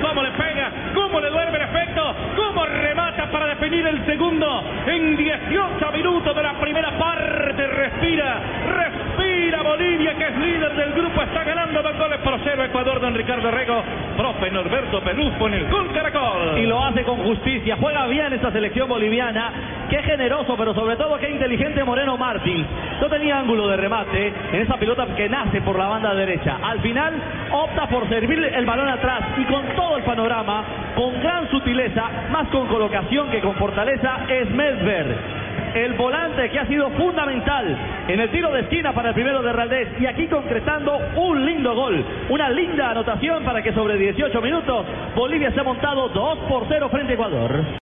cómo le pega, cómo le duerme el efecto, cómo remata para definir el segundo en 18 minutos de la primera parte. Respira, que es líder del grupo, está ganando dos goles por cero Ecuador, don Ricardo Rego, profe Norberto Pelufo en el gol Caracol. Y lo hace con justicia, juega bien esta selección boliviana, qué generoso, pero sobre todo qué inteligente Moreno Martins. No tenía ángulo de remate en esa pelota que nace por la banda derecha. Al final opta por servir el balón atrás y con todo el panorama, con gran sutileza, más con colocación que con fortaleza, es Medver el volante que ha sido fundamental en el tiro de esquina para el primero de Raldés y aquí concretando un lindo gol, una linda anotación para que sobre 18 minutos Bolivia se ha montado 2 por 0 frente a Ecuador.